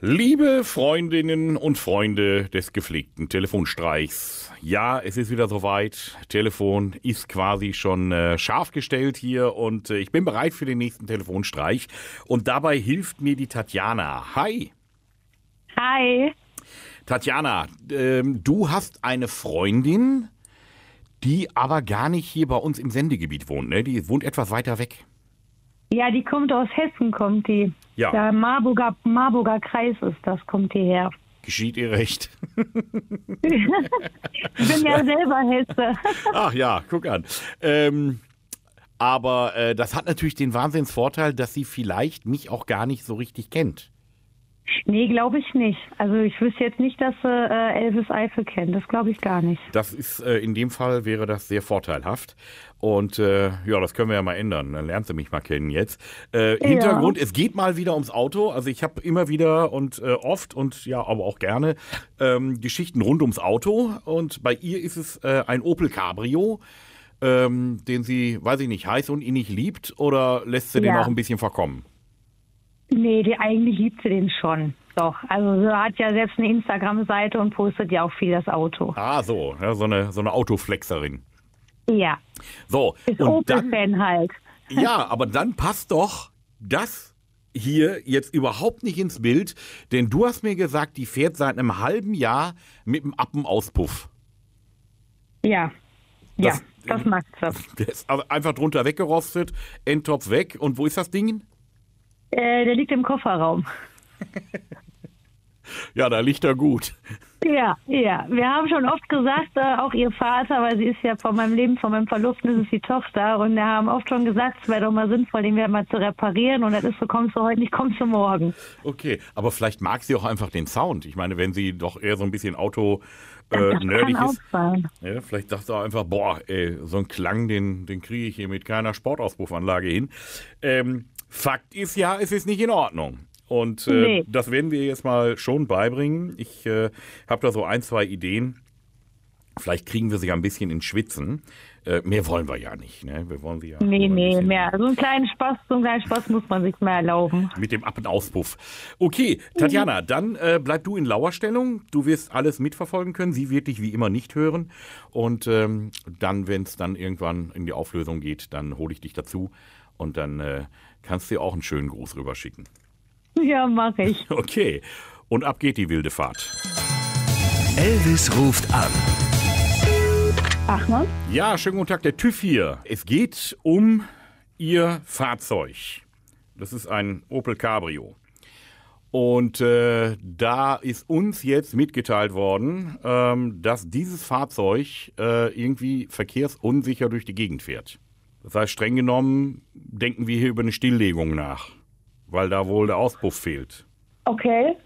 Liebe Freundinnen und Freunde des gepflegten Telefonstreichs. Ja, es ist wieder soweit. Telefon ist quasi schon äh, scharf gestellt hier und äh, ich bin bereit für den nächsten Telefonstreich. Und dabei hilft mir die Tatjana. Hi. Hi. Tatjana, ähm, du hast eine Freundin, die aber gar nicht hier bei uns im Sendegebiet wohnt. Ne? Die wohnt etwas weiter weg. Ja, die kommt aus Hessen, kommt die. Ja. Der Marburger, Marburger Kreis ist das, kommt die her. Geschieht ihr recht. Ich bin ja selber Hesse. Ach ja, guck an. Ähm, aber äh, das hat natürlich den Wahnsinnsvorteil, dass sie vielleicht mich auch gar nicht so richtig kennt. Nee, glaube ich nicht. Also ich wüsste jetzt nicht, dass sie äh, Elvis Eifel kennt. Das glaube ich gar nicht. Das ist äh, in dem Fall wäre das sehr vorteilhaft. Und äh, ja, das können wir ja mal ändern. Dann lernt sie mich mal kennen jetzt. Äh, Ja. Hintergrund, es geht mal wieder ums Auto. Also ich habe immer wieder und äh, oft und ja, aber auch gerne ähm, Geschichten rund ums Auto. Und bei ihr ist es äh, ein Opel Cabrio. Ähm, den sie, weiß ich nicht, heiß und innig liebt oder lässt sie den Ja. auch ein bisschen verkommen? Nee, die eigentlich liebt sie den schon. Doch. Also sie hat ja selbst eine Instagram-Seite und postet ja auch viel das Auto. Ah, so, ja, so eine, so eine Autoflexerin. Ja. So, Ist Opel-Fan halt. ja, aber dann passt doch das hier jetzt überhaupt nicht ins Bild, denn du hast mir gesagt, die fährt seit einem halben Jahr mit dem Appenauspuff. Ja. Ja, Das- das, macht sie. Der ist einfach drunter weggerostet, Endtopf weg. Und wo ist das Ding? Äh, der liegt im Kofferraum. Ja, da liegt er gut. Ja, ja. Wir haben schon oft gesagt, äh, auch ihr Vater, weil sie ist ja von meinem Leben, von meinem Verlobten, ist es die Tochter. Und wir haben oft schon gesagt, es wäre doch mal sinnvoll, den wieder mal zu reparieren. Und das ist so, kommst du heute nicht, kommst du morgen. Okay, aber vielleicht mag sie auch einfach den Sound. Ich meine, wenn sie doch eher so ein bisschen Auto äh, das nerdig kann auch ist. sein. Ja, vielleicht dachte er einfach, boah, ey, so einen Klang, den, den kriege ich hier mit keiner Sportauspuffanlage hin. Ähm, Fakt ist ja, es ist nicht in Ordnung. Und äh, Nee. das werden wir jetzt mal schon beibringen. Ich äh, habe da so ein, zwei Ideen. Vielleicht kriegen wir sie ja ein bisschen ins Schwitzen. Äh, mehr wollen wir ja nicht. Ne? Wir wollen sie ja Nee, nee, mehr. So einen kleinen Spaß, so einen kleinen Spaß muss man sich mal erlauben. Mit dem Ab- und Auspuff. Okay, Tatjana, dann äh, bleib du in Lauerstellung. Du wirst alles mitverfolgen können. Sie wird dich wie immer nicht hören. Und ähm, dann, wenn es dann irgendwann in die Auflösung geht, dann hole ich dich dazu. Und dann äh, kannst du dir auch einen schönen Gruß rüberschicken. Ja, mache ich. Okay, und ab geht die wilde Fahrt. Elvis ruft an. Ach ne? Ja, schönen guten Tag, der TÜV hier. Es geht um Ihr Fahrzeug. Das ist ein Opel Cabrio. Und äh, da ist uns jetzt mitgeteilt worden, ähm, dass dieses Fahrzeug äh, irgendwie verkehrsunsicher durch die Gegend fährt. Das heißt, streng genommen denken wir hier über eine Stilllegung nach, weil da wohl der Auspuff fehlt. Okay.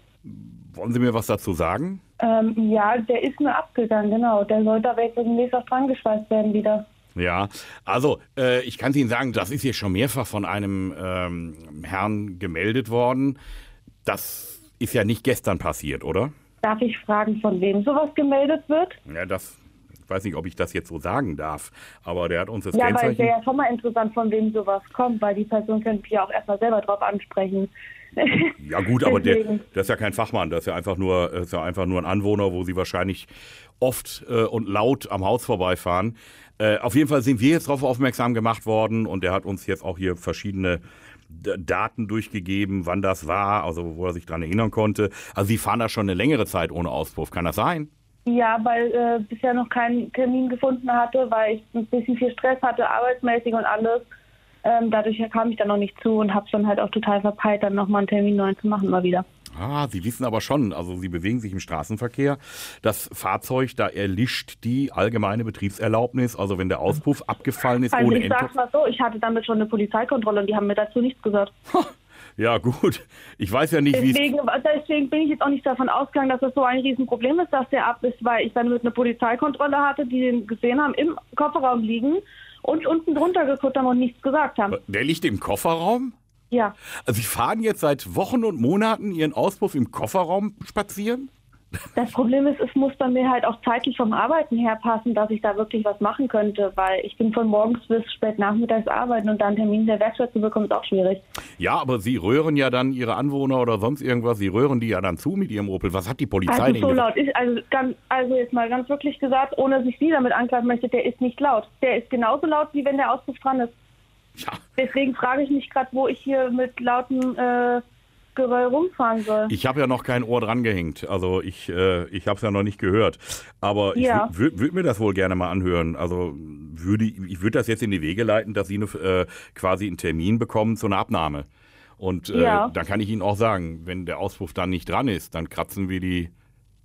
Wollen Sie mir was dazu sagen? Ähm, ja, der ist mir abgegangen, genau. Der sollte aber jetzt demnächst auch dran geschweißt werden wieder. Ja, also äh, ich kann Ihnen sagen, das ist hier schon mehrfach von einem ähm, Herrn gemeldet worden. Das ist ja nicht gestern passiert, oder? Darf ich fragen, von wem sowas gemeldet wird? Ja, das, weiß nicht, ob ich das jetzt so sagen darf, aber der hat uns das Ja, weil es Kennzeichen. wäre ja schon mal interessant, von wem sowas kommt, weil die Person könnte ja auch erstmal selber drauf ansprechen. Ja gut, aber der, der ist ja kein Fachmann, das ist ja einfach nur, das ist ja einfach nur ein Anwohner, wo sie wahrscheinlich oft äh, und laut am Haus vorbeifahren. Äh, auf jeden Fall sind wir jetzt darauf aufmerksam gemacht worden und der hat uns jetzt auch hier verschiedene Daten durchgegeben, wann das war, also wo er sich dran erinnern konnte. Also sie fahren da schon eine längere Zeit ohne Auspuff, kann das sein? Ja, weil äh, bisher noch keinen Termin gefunden hatte, weil ich ein bisschen viel Stress hatte, arbeitsmäßig und alles. Ähm, dadurch kam ich dann noch nicht zu und habe dann halt auch total verpeilt, dann nochmal einen Termin neu zu machen, mal wieder. Ah, Sie wissen aber schon, also Sie bewegen sich im Straßenverkehr. Das Fahrzeug, da erlischt die allgemeine Betriebserlaubnis. Also wenn der Auspuff abgefallen ist Also ohne ich sag's mal so, ich hatte damit schon eine Polizeikontrolle und die haben mir dazu nichts gesagt. Ja gut, ich weiß ja nicht, wie es... Deswegen, deswegen bin ich jetzt auch nicht davon ausgegangen, dass es so ein Riesenproblem ist, dass der ab ist, weil ich dann mit einer Polizeikontrolle hatte, die den gesehen haben, im Kofferraum liegen und unten drunter geguckt haben und nichts gesagt haben. Der liegt im Kofferraum? Ja, Also Sie fahren jetzt seit Wochen und Monaten Ihren Auspuff im Kofferraum spazieren? Das Problem ist, es muss bei mir halt auch zeitlich vom Arbeiten her passen, dass ich da wirklich was machen könnte, weil ich bin von morgens bis spät nachmittags arbeiten und dann einen Termin in der Werkstatt zu bekommen, ist auch schwierig. Ja, aber Sie röhren ja dann Ihre Anwohner oder sonst irgendwas, Sie röhren die ja dann zu mit Ihrem Opel. Was hat die Polizei Also denn so laut ist, also, ganz, also jetzt mal ganz wirklich gesagt, ohne dass ich Sie damit anklagen möchte, der ist nicht laut. Der ist genauso laut, wie wenn der Auspuff dran ist. Ja, Deswegen frage ich mich gerade, wo ich hier mit lautem äh, Geröll rumfahren soll. ich habe ja noch kein Ohr dran gehängt. Also ich, äh, ich habe es ja noch nicht gehört. Aber ich Ja. würde würd mir das wohl gerne mal anhören. Also würde ich würde das jetzt in die Wege leiten, dass Sie eine, äh, quasi einen Termin bekommen zu einer Abnahme. Und äh, Ja. dann kann ich Ihnen auch sagen, wenn der Auspuff dann nicht dran ist, dann kratzen wir die,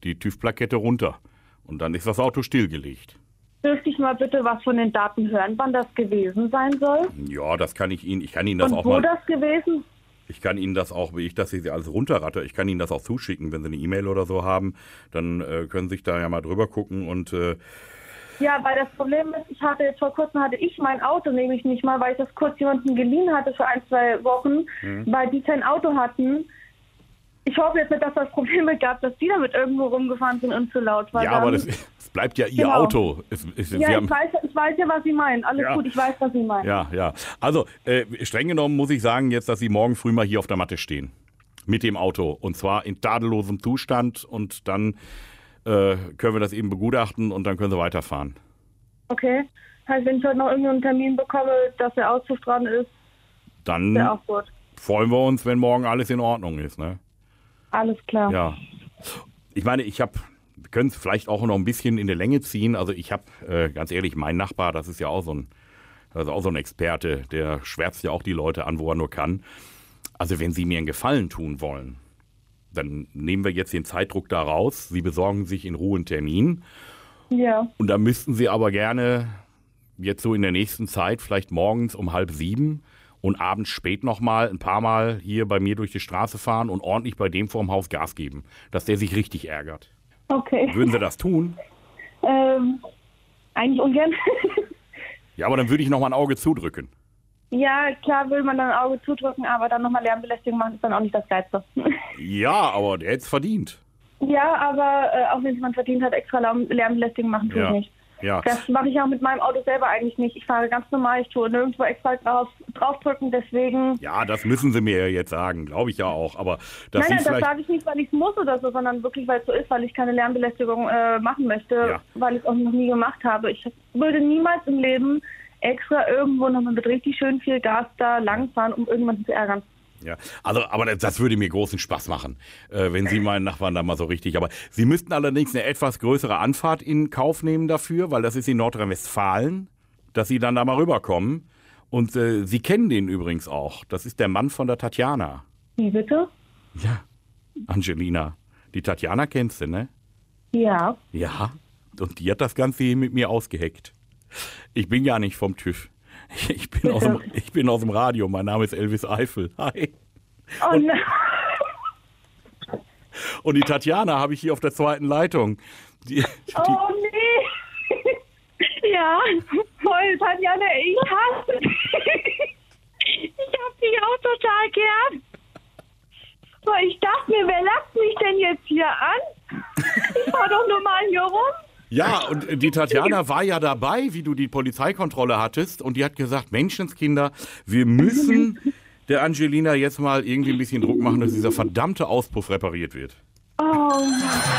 die TÜV-Plakette runter. Und dann ist das Auto stillgelegt. Dürfte ich mal bitte was von den Daten hören, wann das gewesen sein soll? Ja, das kann ich Ihnen, ich kann Ihnen das Und auch wo mal. das gewesen? Ich kann Ihnen das auch, wie ich das hier alles runterratte, ich kann Ihnen das auch zuschicken, wenn Sie eine E-Mail oder so haben, dann äh, können Sie sich da ja mal drüber gucken und äh, Ja, weil das Problem ist, ich hatte jetzt vor kurzem hatte ich mein Auto nämlich nicht mal, weil ich das kurz jemandem geliehen hatte für ein, zwei Wochen, Mhm. weil die kein Auto hatten. Ich hoffe jetzt nicht, dass das Probleme gab, dass die damit irgendwo rumgefahren sind und zu laut war. ja, aber das, es bleibt ja Ihr Genau. Auto. Es, es, ja, haben, ich weiß, ich weiß ja, was Sie meinen. Alles Ja. gut, ich weiß, was Sie meinen. ja, ja. Also äh, streng genommen muss ich sagen jetzt, dass Sie morgen früh mal hier auf der Matte stehen mit dem Auto und zwar in tadellosem Zustand und dann äh, können wir das eben begutachten und dann können Sie weiterfahren. Okay. Heißt, wenn ich heute noch irgendeinen Termin bekomme, dass der dran ist, Dann wäre auch gut. freuen wir uns, wenn morgen alles in Ordnung ist. Ne? Alles klar. Ja. Ich meine, ich habe, wir können es vielleicht auch noch ein bisschen in der Länge ziehen. Also ich habe, äh, ganz ehrlich, mein Nachbar, das ist ja auch so ein, ist auch so ein Experte, der schwärzt ja auch die Leute an, wo er nur kann. Also wenn Sie mir einen Gefallen tun wollen, dann nehmen wir jetzt den Zeitdruck da raus. Sie besorgen sich in Ruhe einen Termin. Ja. Und da müssten Sie aber gerne jetzt so in der nächsten Zeit, vielleicht morgens um halb sieben und abends spät nochmal ein paar Mal hier bei mir durch die Straße fahren und ordentlich bei dem vorm Haus Gas geben, dass der sich richtig ärgert. Okay. Würden Sie das tun? Ähm, eigentlich ungern. Ja, aber dann würde ich nochmal ein Auge zudrücken. ja, klar will man dann ein Auge zudrücken, aber dann nochmal Lärmbelästigung machen ist dann auch nicht das Geilste. Ja, aber der hätte es verdient. ja, aber äh, auch wenn es jemand verdient hat, extra Lärm Lärmbelästigung machen tue Ja. ich nicht. Ja. Das mache ich auch mit meinem Auto selber eigentlich nicht. Ich fahre ganz normal, ich tue nirgendwo extra drauf, draufdrücken, deswegen... Ja, das müssen Sie mir ja jetzt sagen, glaube ich ja auch. Aber dass nein, nein, das sage ich nicht, weil ich es muss oder so, sondern wirklich, weil es so ist, weil ich keine Lärmbelästigung äh, machen möchte, Ja. weil ich es auch noch nie gemacht habe. Ich würde niemals im Leben extra irgendwo nochmal mit richtig schön viel Gas da langfahren, um irgendjemanden zu ärgern. Ja, also, aber das, würde mir großen Spaß machen, äh, wenn Sie meinen Nachbarn da mal so richtig. Aber Sie müssten allerdings eine etwas größere Anfahrt in Kauf nehmen dafür, weil das ist in Nordrhein-Westfalen, dass Sie dann da mal rüberkommen. Und äh, Sie kennen den übrigens auch. Das ist der Mann von der Tatjana. Wie bitte? Ja, Angelina. Die Tatjana kennst du, ne? Ja. Ja. Und die hat das Ganze hier mit mir ausgeheckt. Ich bin ja nicht vom TÜV. Ich bin, aus dem, ich bin aus dem Radio. Mein Name ist Elvis Eifel. Hi. Oh nein. Und die Tatjana habe ich hier auf der zweiten Leitung. Die, die, Oh nee. ja. Voll, Tatjana, ich hasse dich. Ich hab dich auch total gern. So, ich dachte mir, wer lasst mich denn jetzt hier an? Ich fahr doch nur mal hier rum. Ja, und die Tatjana war ja dabei, wie du die Polizeikontrolle hattest. Und die hat gesagt, Menschenskinder, wir müssen der Angelina jetzt mal irgendwie ein bisschen Druck machen, dass dieser verdammte Auspuff repariert wird. Oh,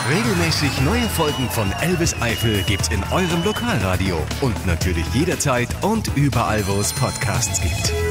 Regelmäßig neue Folgen von Elvis Eifel gibt's in eurem Lokalradio und natürlich jederzeit und überall, wo es Podcasts gibt.